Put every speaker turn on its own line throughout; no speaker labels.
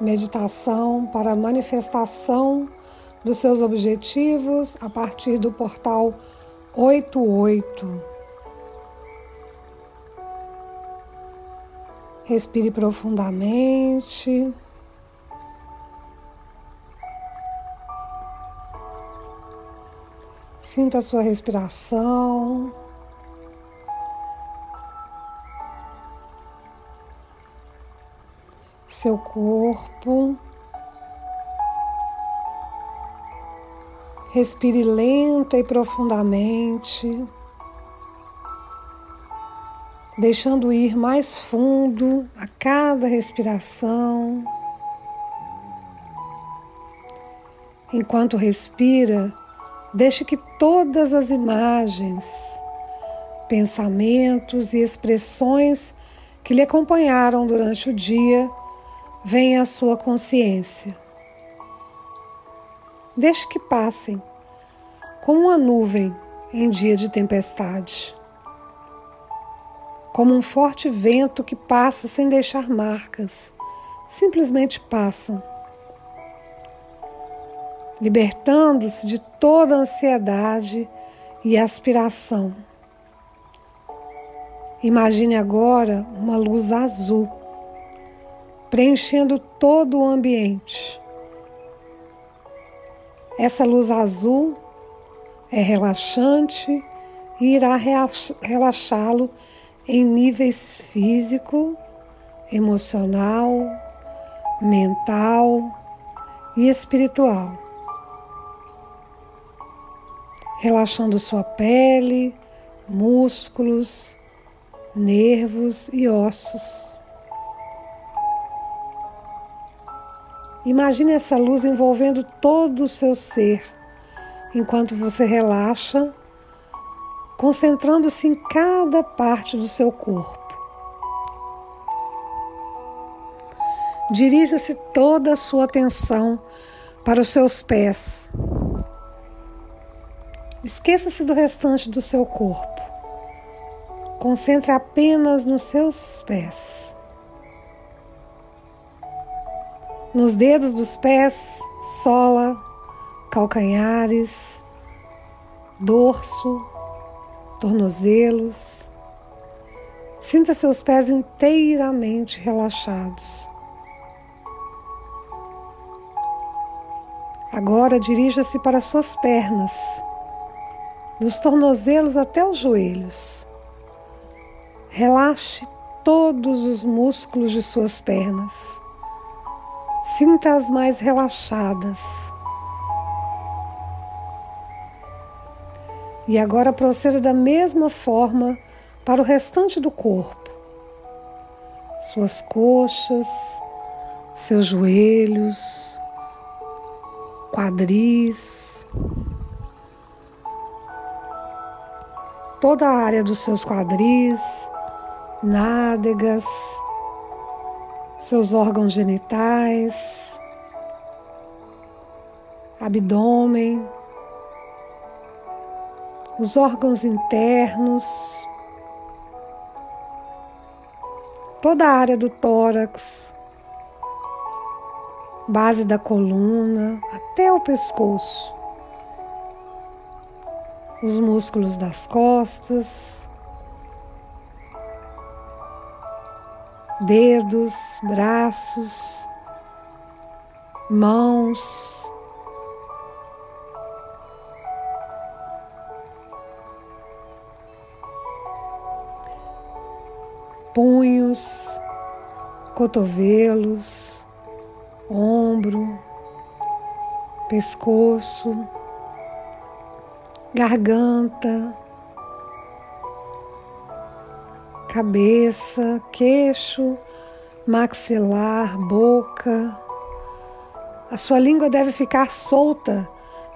meditação para manifestação dos seus objetivos a partir do portal 88. Respire profundamente. Sinta a sua respiração. Seu corpo. Respire lenta e profundamente, deixando ir mais fundo a cada respiração. Enquanto respira, deixe que todas as imagens, pensamentos e expressões que lhe acompanharam durante o dia venham à sua consciência. Deixe que passem, como uma nuvem em dia de tempestade, como um forte vento que passa sem deixar marcas, simplesmente passam, libertando-se de toda ansiedade e aspiração. Imagine agora uma luz azul preenchendo todo o ambiente essa luz azul é relaxante e irá relaxá-lo em níveis físico, emocional, mental e espiritual. Relaxando sua pele, músculos, nervos e ossos. Imagine essa luz envolvendo todo o seu ser, enquanto você relaxa, concentrando-se em cada parte do seu corpo. Dirija-se toda a sua atenção para os seus pés. Esqueça-se do restante do seu corpo. Concentre apenas nos seus pés. Nos dedos dos pés, sola, calcanhares, dorso, tornozelos. Sinta seus pés inteiramente relaxados. Agora dirija-se para suas pernas, dos tornozelos até os joelhos. Relaxe todos os músculos de suas pernas. Sinta-as mais relaxadas. E agora proceda da mesma forma para o restante do corpo. Suas coxas, seus joelhos, quadris, toda a área dos seus quadris, nádegas, seus órgãos genitais, abdômen, os órgãos internos, toda a área do tórax, base da coluna até o pescoço, os músculos das costas, dedos, braços, mãos. Punhos, cotovelos, ombro, pescoço, garganta, cabeça, queixo, maxilar, boca. A sua língua deve ficar solta,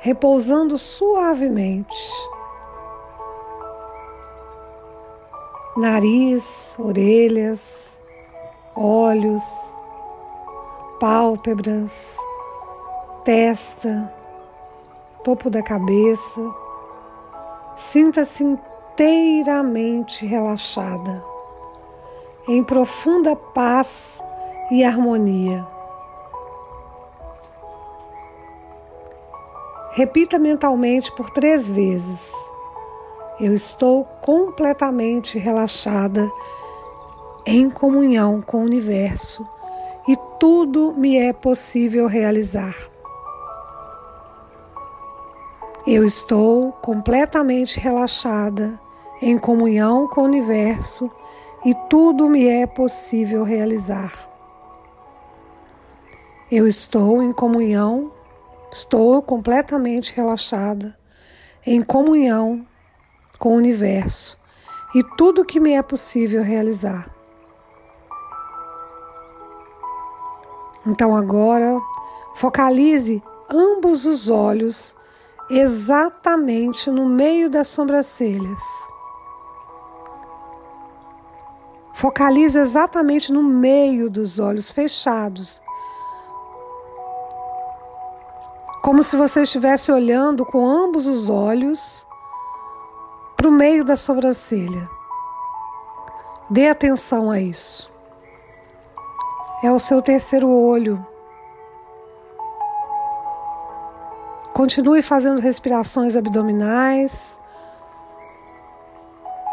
repousando suavemente. Nariz, orelhas, olhos, pálpebras, testa, topo da cabeça. Sinta-se inteiramente relaxada em profunda paz e harmonia. Repita mentalmente por três vezes. Eu estou completamente relaxada, em comunhão com o universo, e tudo me é possível realizar. Eu estou completamente relaxada, em comunhão com o universo, e tudo me é possível realizar. Eu estou em comunhão, estou completamente relaxada, em comunhão com o universo e tudo que me é possível realizar. Então agora focalize ambos os olhos exatamente no meio das sobrancelhas. Focalize exatamente no meio dos olhos fechados. Como se você estivesse olhando com ambos os olhos para o meio da sobrancelha. Dê atenção a isso. É o seu terceiro olho. Continue fazendo respirações abdominais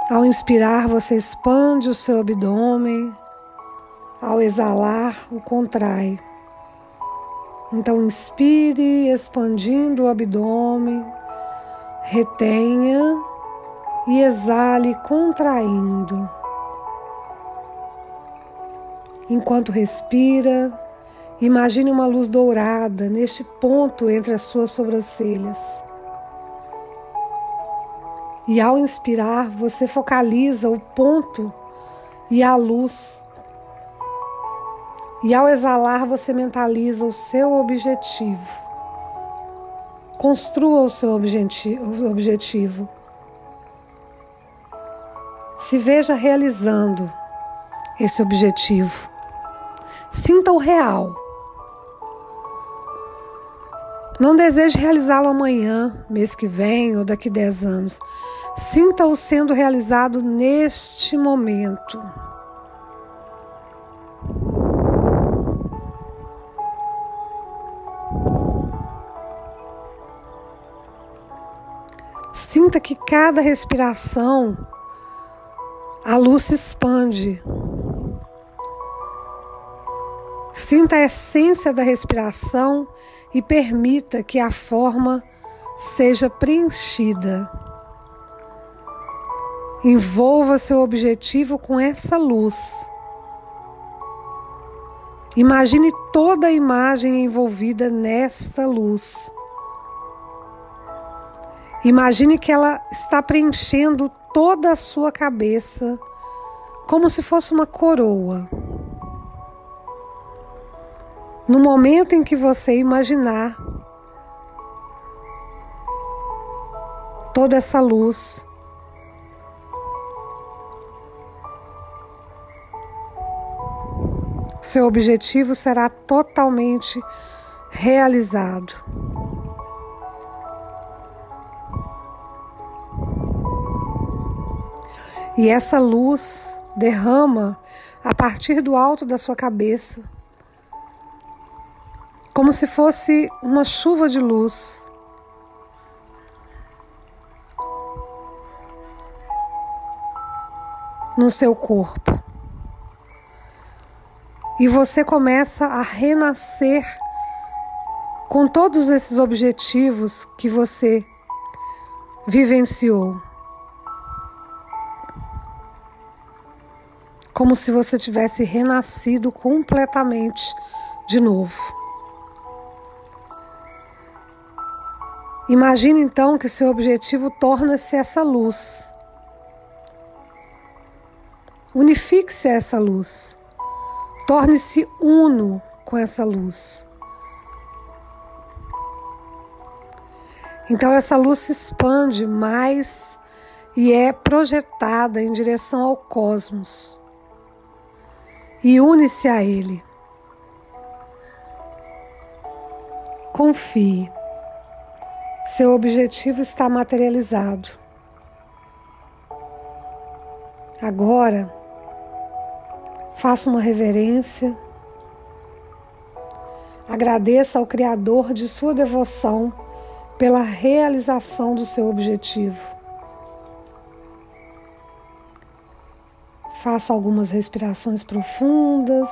ao inspirar, você expande o seu abdômen. Ao exalar, o contrai. Então, inspire, expandindo o abdômen. Retenha e exale, contraindo. Enquanto respira, imagine uma luz dourada neste ponto entre as suas sobrancelhas. E ao inspirar, você focaliza o ponto e a luz. E ao exalar, você mentaliza o seu objetivo. Construa o seu objetivo. Se veja realizando esse objetivo. Sinta o real. Não deseje realizá-lo amanhã, mês que vem ou daqui a 10 anos. Sinta-o sendo realizado neste momento. Sinta que cada respiração a luz se expande. Sinta a essência da respiração e permita que a forma seja preenchida. Envolva seu objetivo com essa luz. Imagine toda a imagem envolvida nesta luz. Imagine que ela está preenchendo toda a sua cabeça, como se fosse uma coroa. No momento em que você imaginar toda essa luz, seu objetivo será totalmente realizado. E essa luz derrama a partir do alto da sua cabeça, como se fosse uma chuva de luz. No seu corpo e você começa a renascer com todos esses objetivos que você vivenciou. Como se você tivesse renascido completamente de novo. Imagine então que o seu objetivo torna-se essa luz. Unifique-se a essa luz. Torne-se uno com essa luz. Então essa luz se expande mais e é projetada em direção ao cosmos e une-se a ele. Confie. Seu objetivo está materializado. Agora, Faça uma reverência. Agradeça ao Criador de sua devoção pela realização do seu objetivo. Faça algumas respirações profundas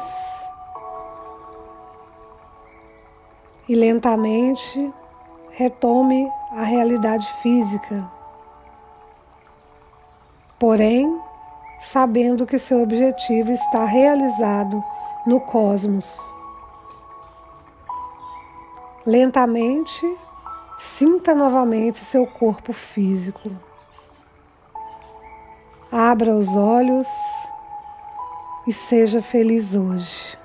e lentamente retome a realidade física. Porém, sabendo que seu objetivo está realizado no cosmos. Lentamente, sinta novamente seu corpo físico. Abra os olhos e seja feliz hoje.